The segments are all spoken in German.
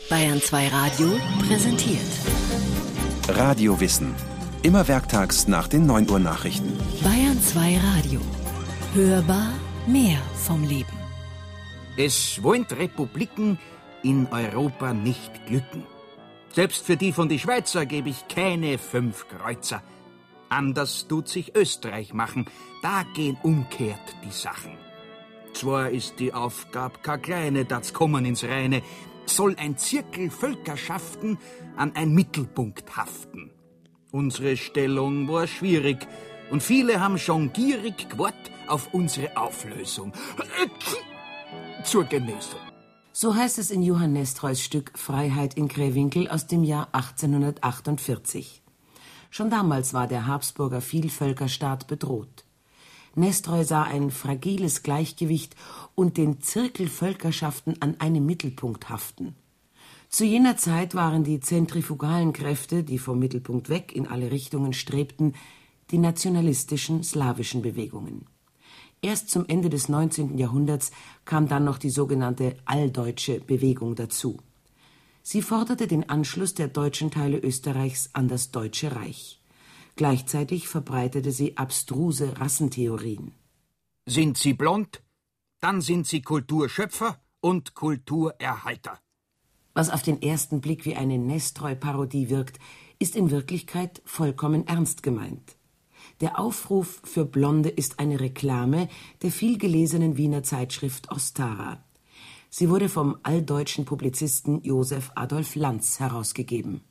Bayern 2 Radio präsentiert. Radiowissen. Immer werktags nach den 9 Uhr Nachrichten. Bayern 2 Radio. Hörbar mehr vom Leben. Es wollen Republiken in Europa nicht glücken. Selbst für die von die Schweizer gebe ich keine fünf Kreuzer. Anders tut sich Österreich machen. Da gehen umkehrt die Sachen. Zwar ist die Aufgabe keine kleine, das kommen ins Reine, soll ein Zirkel Völkerschaften an ein Mittelpunkt haften. Unsere Stellung war schwierig und viele haben schon gierig gewort auf unsere Auflösung. Zur Genesung. So heißt es in Johann Nestreus Stück Freiheit in Krähwinkel aus dem Jahr 1848. Schon damals war der Habsburger Vielvölkerstaat bedroht. Nestreu sah ein fragiles Gleichgewicht und den Zirkel Völkerschaften an einem Mittelpunkt haften. Zu jener Zeit waren die zentrifugalen Kräfte, die vom Mittelpunkt weg in alle Richtungen strebten, die nationalistischen slawischen Bewegungen. Erst zum Ende des 19. Jahrhunderts kam dann noch die sogenannte alldeutsche Bewegung dazu. Sie forderte den Anschluss der deutschen Teile Österreichs an das Deutsche Reich. Gleichzeitig verbreitete sie abstruse Rassentheorien. Sind sie blond, dann sind sie Kulturschöpfer und Kulturerhalter. Was auf den ersten Blick wie eine Nestreu-Parodie wirkt, ist in Wirklichkeit vollkommen ernst gemeint. Der Aufruf für Blonde ist eine Reklame der vielgelesenen Wiener Zeitschrift Ostara. Sie wurde vom alldeutschen Publizisten Josef Adolf Lanz herausgegeben.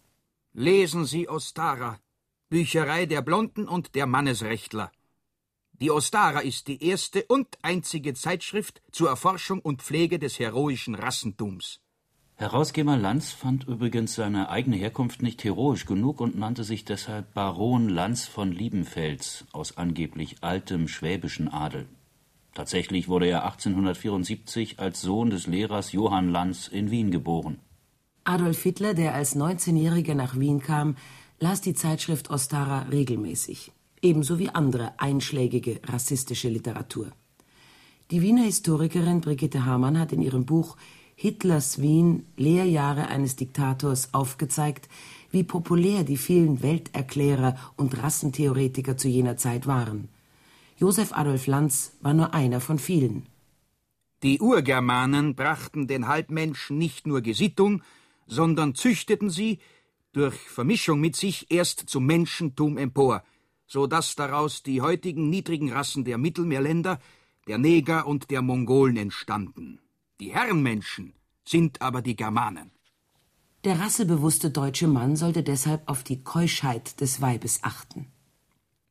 Lesen Sie Ostara, Bücherei der Blonden und der Mannesrechtler. Die Ostara ist die erste und einzige Zeitschrift zur Erforschung und Pflege des heroischen Rassentums. Herausgeber Lanz fand übrigens seine eigene Herkunft nicht heroisch genug und nannte sich deshalb Baron Lanz von Liebenfels aus angeblich altem schwäbischen Adel. Tatsächlich wurde er 1874 als Sohn des Lehrers Johann Lanz in Wien geboren. Adolf Hitler, der als 19-Jähriger nach Wien kam, las die Zeitschrift Ostara regelmäßig, ebenso wie andere einschlägige rassistische Literatur. Die Wiener Historikerin Brigitte Hamann hat in ihrem Buch Hitlers Wien Lehrjahre eines Diktators aufgezeigt, wie populär die vielen Welterklärer und Rassentheoretiker zu jener Zeit waren. Josef Adolf Lanz war nur einer von vielen. Die Urgermanen brachten den Halbmenschen nicht nur Gesittung, sondern züchteten sie durch Vermischung mit sich erst zum Menschentum empor, so dass daraus die heutigen niedrigen Rassen der Mittelmeerländer, der Neger und der Mongolen entstanden. Die Herrenmenschen sind aber die Germanen. Der rassebewusste deutsche Mann sollte deshalb auf die Keuschheit des Weibes achten.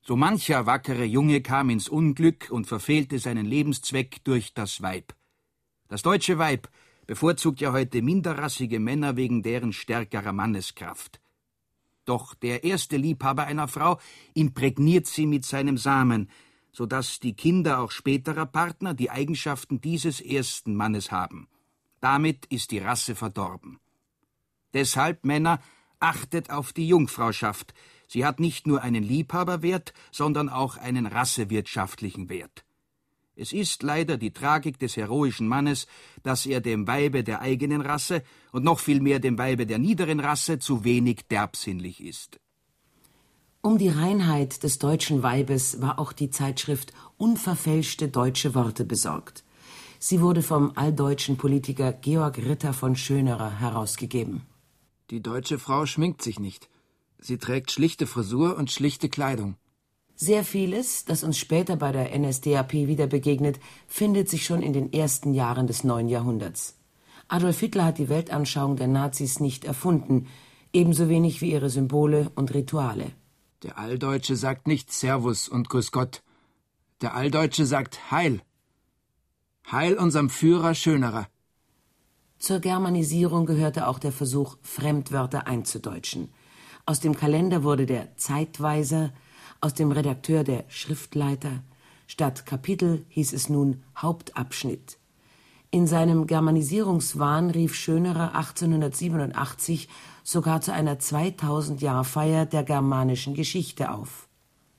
So mancher wackere Junge kam ins Unglück und verfehlte seinen Lebenszweck durch das Weib. Das deutsche Weib bevorzugt ja heute minderrassige Männer wegen deren stärkerer Manneskraft. Doch der erste Liebhaber einer Frau imprägniert sie mit seinem Samen, so dass die Kinder auch späterer Partner die Eigenschaften dieses ersten Mannes haben. Damit ist die Rasse verdorben. Deshalb, Männer, achtet auf die Jungfrauschaft. Sie hat nicht nur einen Liebhaberwert, sondern auch einen rassewirtschaftlichen Wert. Es ist leider die Tragik des heroischen Mannes, dass er dem Weibe der eigenen Rasse und noch viel mehr dem Weibe der niederen Rasse zu wenig derbsinnlich ist. Um die Reinheit des deutschen Weibes war auch die Zeitschrift Unverfälschte deutsche Worte besorgt. Sie wurde vom alldeutschen Politiker Georg Ritter von Schönerer herausgegeben. Die deutsche Frau schminkt sich nicht. Sie trägt schlichte Frisur und schlichte Kleidung. Sehr vieles, das uns später bei der NSDAP wieder begegnet, findet sich schon in den ersten Jahren des neuen Jahrhunderts. Adolf Hitler hat die Weltanschauung der Nazis nicht erfunden, ebenso wenig wie ihre Symbole und Rituale. Der Alldeutsche sagt nicht Servus und Grüß Gott. Der Alldeutsche sagt Heil. Heil unserem Führer Schönerer. Zur Germanisierung gehörte auch der Versuch, Fremdwörter einzudeutschen. Aus dem Kalender wurde der Zeitweiser, aus dem Redakteur der Schriftleiter. Statt Kapitel hieß es nun Hauptabschnitt. In seinem Germanisierungswahn rief Schönerer 1887 sogar zu einer 2000-Jahr-Feier der germanischen Geschichte auf.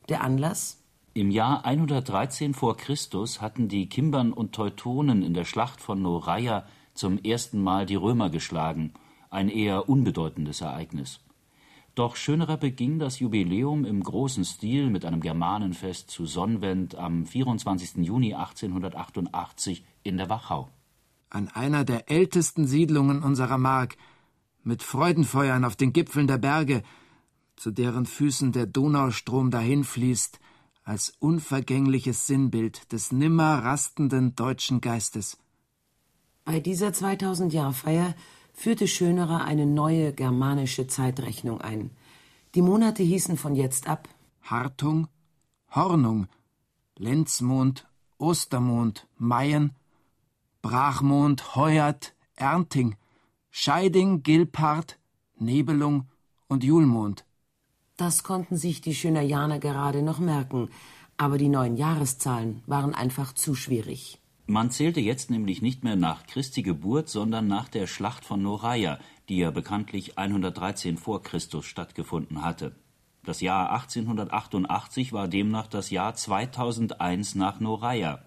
Der Anlass? Im Jahr 113 vor Christus hatten die Kimbern und Teutonen in der Schlacht von Noreia zum ersten Mal die Römer geschlagen, ein eher unbedeutendes Ereignis. Doch Schönerer beging das Jubiläum im großen Stil mit einem Germanenfest zu Sonnwend am 24. Juni 1888 in der Wachau. An einer der ältesten Siedlungen unserer Mark, mit Freudenfeuern auf den Gipfeln der Berge, zu deren Füßen der Donaustrom dahinfließt, als unvergängliches Sinnbild des nimmer rastenden deutschen Geistes. Bei dieser 2000-Jahr-Feier führte Schönerer eine neue germanische Zeitrechnung ein. Die Monate hießen von jetzt ab Hartung, Hornung, Lenzmond, Ostermond, Mayen, Brachmond, Heuert, Ernting, Scheiding, Gilpart, Nebelung und Julmond. Das konnten sich die Schönerianer gerade noch merken, aber die neuen Jahreszahlen waren einfach zu schwierig. Man zählte jetzt nämlich nicht mehr nach Christi Geburt, sondern nach der Schlacht von Noraia, die ja bekanntlich 113 vor Christus stattgefunden hatte. Das Jahr 1888 war demnach das Jahr 2001 nach Noraia.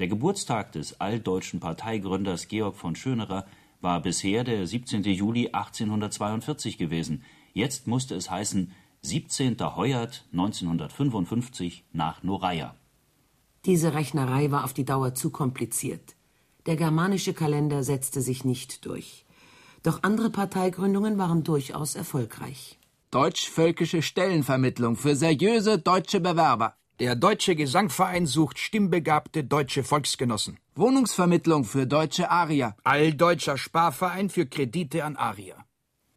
Der Geburtstag des alldeutschen Parteigründers Georg von Schönerer war bisher der 17. Juli 1842 gewesen. Jetzt musste es heißen 17. Heuert 1955 nach Noraia. Diese Rechnerei war auf die Dauer zu kompliziert. Der germanische Kalender setzte sich nicht durch. Doch andere Parteigründungen waren durchaus erfolgreich. Deutsch-völkische Stellenvermittlung für seriöse deutsche Bewerber. Der Deutsche Gesangverein sucht stimmbegabte deutsche Volksgenossen. Wohnungsvermittlung für deutsche Arier. Alldeutscher Sparverein für Kredite an Arier.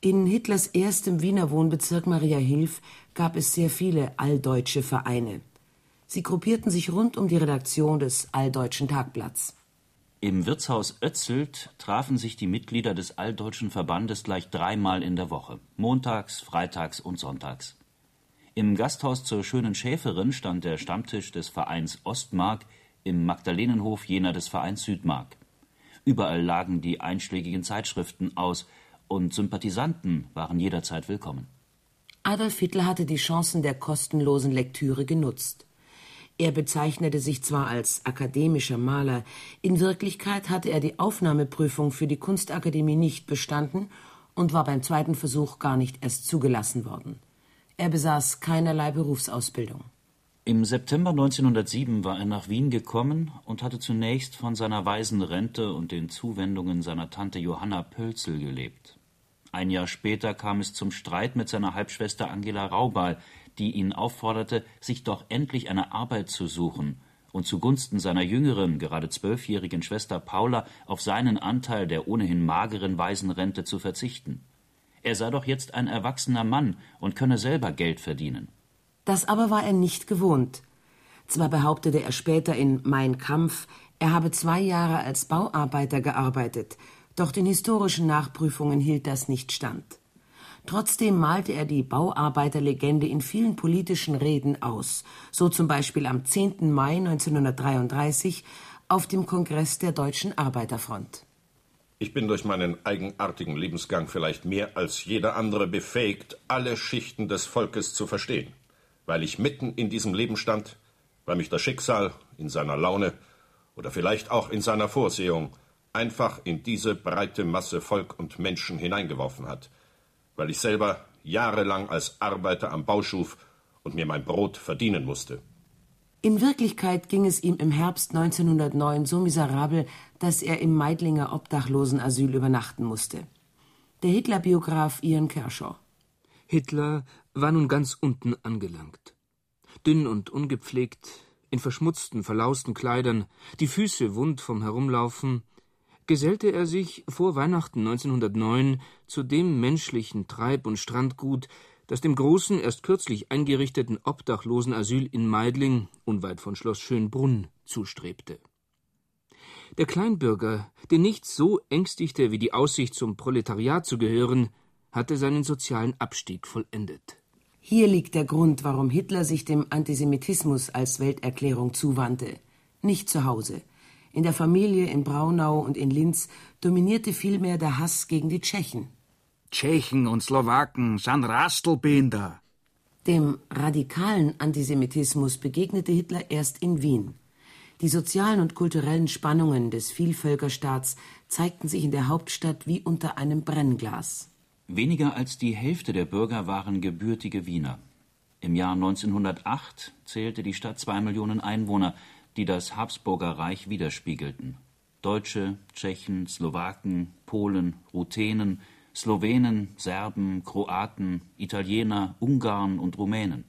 In Hitlers erstem Wiener Wohnbezirk Maria Hilf gab es sehr viele alldeutsche Vereine. Sie gruppierten sich rund um die Redaktion des Alldeutschen Tagblatts. Im Wirtshaus Ötzelt trafen sich die Mitglieder des Alldeutschen Verbandes gleich dreimal in der Woche, montags, freitags und sonntags. Im Gasthaus zur Schönen Schäferin stand der Stammtisch des Vereins Ostmark, im Magdalenenhof jener des Vereins Südmark. Überall lagen die einschlägigen Zeitschriften aus, und Sympathisanten waren jederzeit willkommen. Adolf Hitler hatte die Chancen der kostenlosen Lektüre genutzt. Er bezeichnete sich zwar als akademischer Maler, in Wirklichkeit hatte er die Aufnahmeprüfung für die Kunstakademie nicht bestanden und war beim zweiten Versuch gar nicht erst zugelassen worden. Er besaß keinerlei Berufsausbildung. Im September 1907 war er nach Wien gekommen und hatte zunächst von seiner Waisenrente und den Zuwendungen seiner Tante Johanna Pölzel gelebt. Ein Jahr später kam es zum Streit mit seiner Halbschwester Angela Raubal, die ihn aufforderte, sich doch endlich eine Arbeit zu suchen und zugunsten seiner jüngeren, gerade zwölfjährigen Schwester Paula auf seinen Anteil der ohnehin mageren Waisenrente zu verzichten. Er sei doch jetzt ein erwachsener Mann und könne selber Geld verdienen. Das aber war er nicht gewohnt. Zwar behauptete er später in Mein Kampf, er habe zwei Jahre als Bauarbeiter gearbeitet, doch den historischen Nachprüfungen hielt das nicht stand. Trotzdem malte er die Bauarbeiterlegende in vielen politischen Reden aus, so zum Beispiel am 10. Mai 1933 auf dem Kongress der Deutschen Arbeiterfront. Ich bin durch meinen eigenartigen Lebensgang vielleicht mehr als jeder andere befähigt, alle Schichten des Volkes zu verstehen, weil ich mitten in diesem Leben stand, weil mich das Schicksal in seiner Laune oder vielleicht auch in seiner Vorsehung einfach in diese breite Masse Volk und Menschen hineingeworfen hat – weil ich selber jahrelang als Arbeiter am Bau schuf und mir mein Brot verdienen musste. In Wirklichkeit ging es ihm im Herbst 1909 so miserabel, dass er im Meidlinger Obdachlosenasyl übernachten musste. Der Hitler-Biograf Ian Kershaw. Hitler war nun ganz unten angelangt. Dünn und ungepflegt, in verschmutzten, verlausten Kleidern, die Füße wund vom Herumlaufen, gesellte er sich vor Weihnachten 1909 zu dem menschlichen Treib- und Strandgut, das dem großen, erst kürzlich eingerichteten Obdachlosenasyl in Meidling, unweit von Schloss Schönbrunn, zustrebte. Der Kleinbürger, den nichts so ängstigte wie die Aussicht, zum Proletariat zu gehören, hatte seinen sozialen Abstieg vollendet. Hier liegt der Grund, warum Hitler sich dem Antisemitismus als Welterklärung zuwandte. Nicht zu Hause, in der Familie in Braunau und in Linz dominierte vielmehr der Hass gegen die Tschechen. Tschechen und Slowaken sind Rastelbinder. Dem radikalen Antisemitismus begegnete Hitler erst in Wien. Die sozialen und kulturellen Spannungen des Vielvölkerstaats zeigten sich in der Hauptstadt wie unter einem Brennglas. Weniger als die Hälfte der Bürger waren gebürtige Wiener. Im Jahr 1908 zählte die Stadt zwei Millionen Einwohner, die das Habsburger Reich widerspiegelten. Deutsche, Tschechen, Slowaken, Polen, Ruthenen, Slowenen, Serben, Kroaten, Italiener, Ungarn und Rumänen.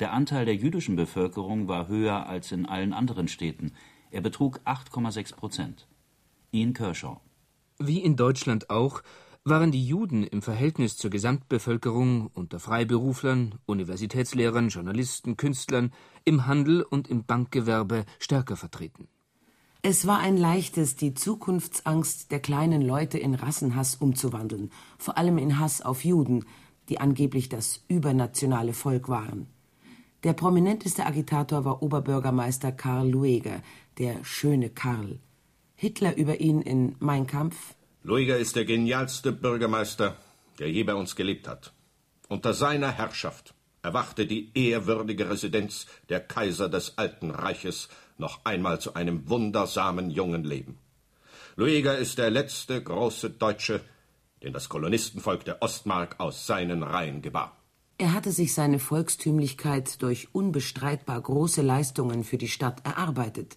Der Anteil der jüdischen Bevölkerung war höher als in allen anderen Städten. Er betrug 8,6 Prozent. Ian Kershaw. Wie in Deutschland auch waren die Juden im Verhältnis zur Gesamtbevölkerung unter Freiberuflern, Universitätslehrern, Journalisten, Künstlern, im Handel und im Bankgewerbe stärker vertreten. Es war ein leichtes, die Zukunftsangst der kleinen Leute in Rassenhass umzuwandeln, vor allem in Hass auf Juden, die angeblich das übernationale Volk waren. Der prominenteste Agitator war Oberbürgermeister Karl Lueger, der schöne Karl. Hitler über ihn in Mein Kampf. Lueger ist der genialste Bürgermeister, der je bei uns gelebt hat. Unter seiner Herrschaft erwachte die ehrwürdige Residenz der Kaiser des Alten Reiches noch einmal zu einem wundersamen jungen Leben. Lueger ist der letzte große Deutsche, den das Kolonistenvolk der Ostmark aus seinen Reihen gebar. Er hatte sich seine Volkstümlichkeit durch unbestreitbar große Leistungen für die Stadt erarbeitet.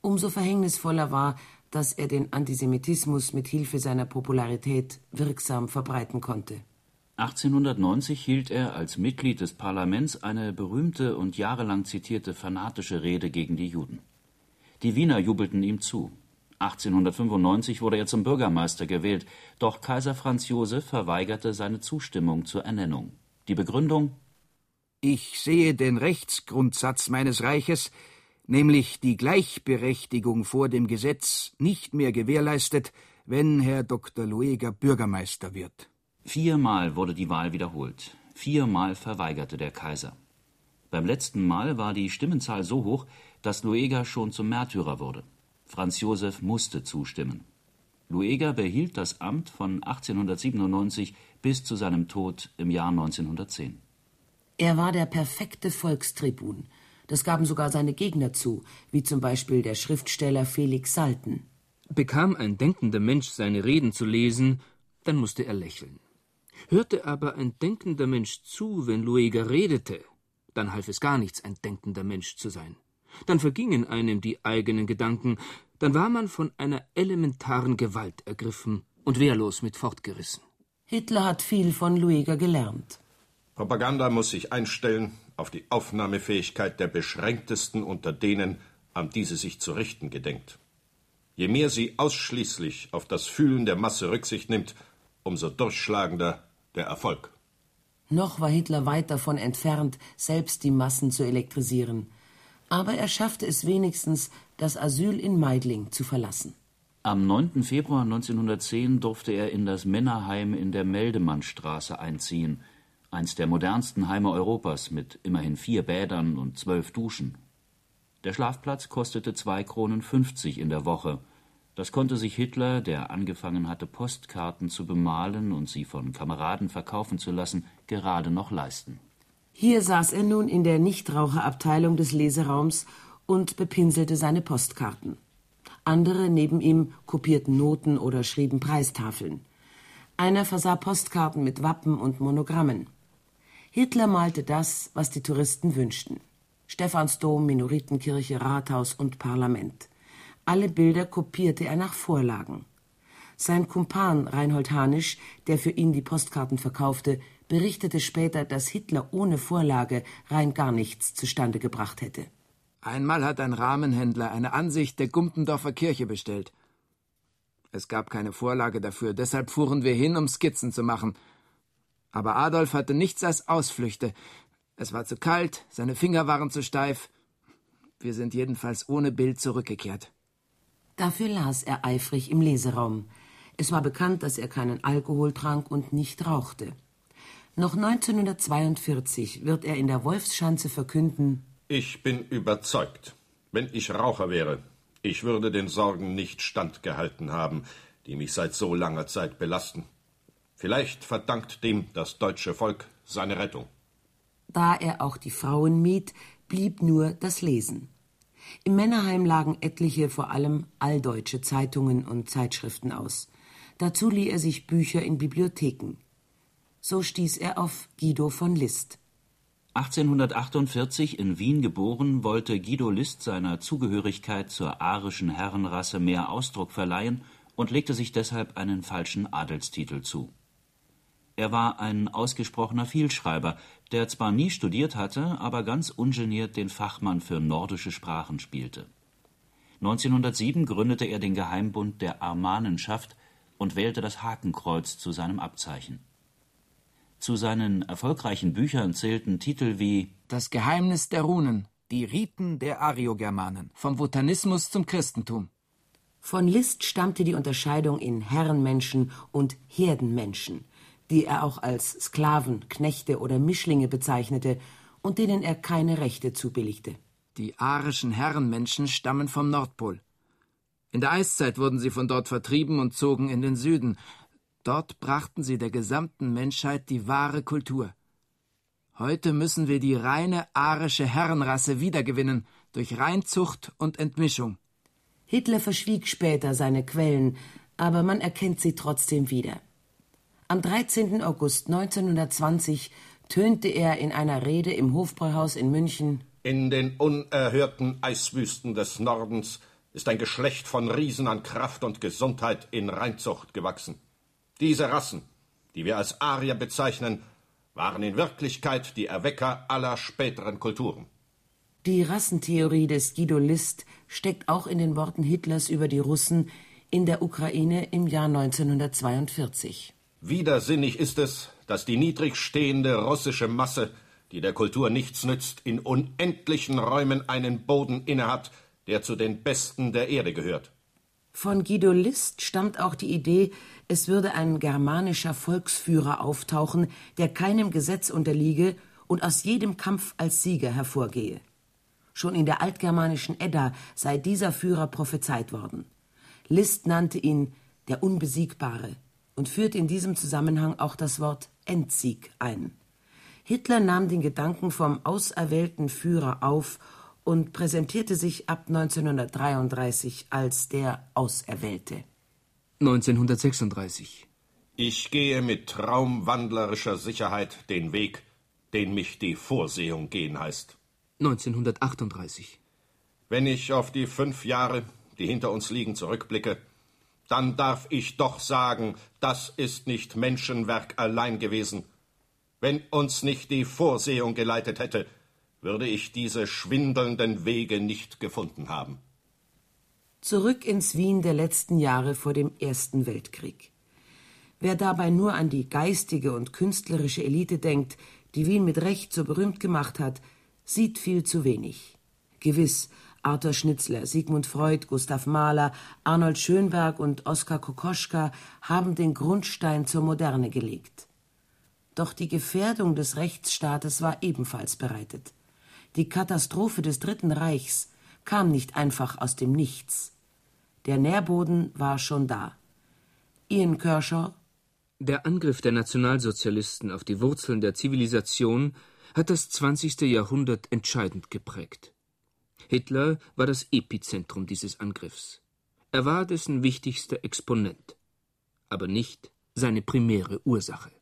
Umso verhängnisvoller war, dass er den Antisemitismus mit Hilfe seiner Popularität wirksam verbreiten konnte. 1890 hielt er als Mitglied des Parlaments eine berühmte und jahrelang zitierte fanatische Rede gegen die Juden. Die Wiener jubelten ihm zu. 1895 wurde er zum Bürgermeister gewählt, doch Kaiser Franz Josef verweigerte seine Zustimmung zur Ernennung. Die Begründung Ich sehe den Rechtsgrundsatz meines Reiches, nämlich die Gleichberechtigung vor dem Gesetz, nicht mehr gewährleistet, wenn Herr Dr. Lueger Bürgermeister wird. Viermal wurde die Wahl wiederholt. Viermal verweigerte der Kaiser. Beim letzten Mal war die Stimmenzahl so hoch, dass Lueger schon zum Märtyrer wurde. Franz Josef musste zustimmen. Lueger behielt das Amt von 1897 bis zu seinem Tod im Jahr 1910. Er war der perfekte Volkstribun. Das gaben sogar seine Gegner zu, wie zum Beispiel der Schriftsteller Felix Salten. Bekam ein denkender Mensch seine Reden zu lesen, dann musste er lächeln. Hörte aber ein denkender Mensch zu, wenn Lueger redete, dann half es gar nichts, ein denkender Mensch zu sein. Dann vergingen einem die eigenen Gedanken, dann war man von einer elementaren Gewalt ergriffen und wehrlos mit fortgerissen. Hitler hat viel von Lueger gelernt. Propaganda muss sich einstellen auf die Aufnahmefähigkeit der Beschränktesten unter denen, an die sie sich zu richten gedenkt. Je mehr sie ausschließlich auf das Fühlen der Masse Rücksicht nimmt, umso durchschlagender der Erfolg. Noch war Hitler weit davon entfernt, selbst die Massen zu elektrisieren. Aber er schaffte es wenigstens, das Asyl in Meidling zu verlassen. Am 9. Februar 1910 durfte er in das Männerheim in der Meldemannstraße einziehen, eins der modernsten Heime Europas mit immerhin vier Bädern und zwölf Duschen. Der Schlafplatz kostete zwei Kronen fünfzig in der Woche das konnte sich Hitler, der angefangen hatte, Postkarten zu bemalen und sie von Kameraden verkaufen zu lassen, gerade noch leisten. Hier saß er nun in der Nichtraucherabteilung des Leseraums und bepinselte seine Postkarten. Andere neben ihm kopierten Noten oder schrieben Preistafeln. Einer versah Postkarten mit Wappen und Monogrammen. Hitler malte das, was die Touristen wünschten. Stephansdom, Minoritenkirche, Rathaus und Parlament. Alle Bilder kopierte er nach Vorlagen. Sein Kumpan Reinhold Hanisch, der für ihn die Postkarten verkaufte, berichtete später, dass Hitler ohne Vorlage rein gar nichts zustande gebracht hätte. Einmal hat ein Rahmenhändler eine Ansicht der Gumpendorfer Kirche bestellt. Es gab keine Vorlage dafür, deshalb fuhren wir hin, um Skizzen zu machen. Aber Adolf hatte nichts als Ausflüchte. Es war zu kalt, seine Finger waren zu steif. Wir sind jedenfalls ohne Bild zurückgekehrt. Dafür las er eifrig im Leseraum. Es war bekannt, dass er keinen Alkohol trank und nicht rauchte. Noch 1942 wird er in der Wolfsschanze verkünden Ich bin überzeugt, wenn ich Raucher wäre, ich würde den Sorgen nicht standgehalten haben, die mich seit so langer Zeit belasten. Vielleicht verdankt dem das deutsche Volk seine Rettung. Da er auch die Frauen mied, blieb nur das Lesen. Im Männerheim lagen etliche, vor allem alldeutsche Zeitungen und Zeitschriften aus. Dazu lieh er sich Bücher in Bibliotheken. So stieß er auf Guido von List. 1848 in Wien geboren, wollte Guido List seiner Zugehörigkeit zur arischen Herrenrasse mehr Ausdruck verleihen und legte sich deshalb einen falschen Adelstitel zu. Er war ein ausgesprochener Vielschreiber, der zwar nie studiert hatte, aber ganz ungeniert den Fachmann für nordische Sprachen spielte. 1907 gründete er den Geheimbund der Armanenschaft und wählte das Hakenkreuz zu seinem Abzeichen. Zu seinen erfolgreichen Büchern zählten Titel wie Das Geheimnis der Runen, Die Riten der Ariogermanen, vom Botanismus zum Christentum. Von List stammte die Unterscheidung in Herrenmenschen und Herdenmenschen die er auch als Sklaven, Knechte oder Mischlinge bezeichnete und denen er keine Rechte zubilligte. Die arischen Herrenmenschen stammen vom Nordpol. In der Eiszeit wurden sie von dort vertrieben und zogen in den Süden. Dort brachten sie der gesamten Menschheit die wahre Kultur. Heute müssen wir die reine arische Herrenrasse wiedergewinnen durch Reinzucht und Entmischung. Hitler verschwieg später seine Quellen, aber man erkennt sie trotzdem wieder. Am 13. August 1920 tönte er in einer Rede im Hofbräuhaus in München In den unerhörten Eiswüsten des Nordens ist ein Geschlecht von Riesen an Kraft und Gesundheit in Reinzucht gewachsen. Diese Rassen, die wir als Arier bezeichnen, waren in Wirklichkeit die Erwecker aller späteren Kulturen. Die Rassentheorie des Guido List steckt auch in den Worten Hitlers über die Russen in der Ukraine im Jahr 1942. Widersinnig ist es, dass die niedrig stehende russische Masse, die der Kultur nichts nützt, in unendlichen Räumen einen Boden innehat, der zu den besten der Erde gehört. Von Guido List stammt auch die Idee, es würde ein germanischer Volksführer auftauchen, der keinem Gesetz unterliege und aus jedem Kampf als Sieger hervorgehe. Schon in der altgermanischen Edda sei dieser Führer prophezeit worden. List nannte ihn der Unbesiegbare, und führt in diesem Zusammenhang auch das Wort Endsieg ein. Hitler nahm den Gedanken vom auserwählten Führer auf und präsentierte sich ab 1933 als der Auserwählte. 1936. Ich gehe mit traumwandlerischer Sicherheit den Weg, den mich die Vorsehung gehen heißt. 1938. Wenn ich auf die fünf Jahre, die hinter uns liegen, zurückblicke, dann darf ich doch sagen, das ist nicht Menschenwerk allein gewesen. Wenn uns nicht die Vorsehung geleitet hätte, würde ich diese schwindelnden Wege nicht gefunden haben. Zurück ins Wien der letzten Jahre vor dem Ersten Weltkrieg. Wer dabei nur an die geistige und künstlerische Elite denkt, die Wien mit Recht so berühmt gemacht hat, sieht viel zu wenig. Gewiss, Arthur Schnitzler, Sigmund Freud, Gustav Mahler, Arnold Schönberg und Oskar Kokoschka haben den Grundstein zur Moderne gelegt. Doch die Gefährdung des Rechtsstaates war ebenfalls bereitet. Die Katastrophe des Dritten Reichs kam nicht einfach aus dem Nichts. Der Nährboden war schon da. Ian Kershaw Der Angriff der Nationalsozialisten auf die Wurzeln der Zivilisation hat das 20. Jahrhundert entscheidend geprägt. Hitler war das Epizentrum dieses Angriffs. Er war dessen wichtigster Exponent, aber nicht seine primäre Ursache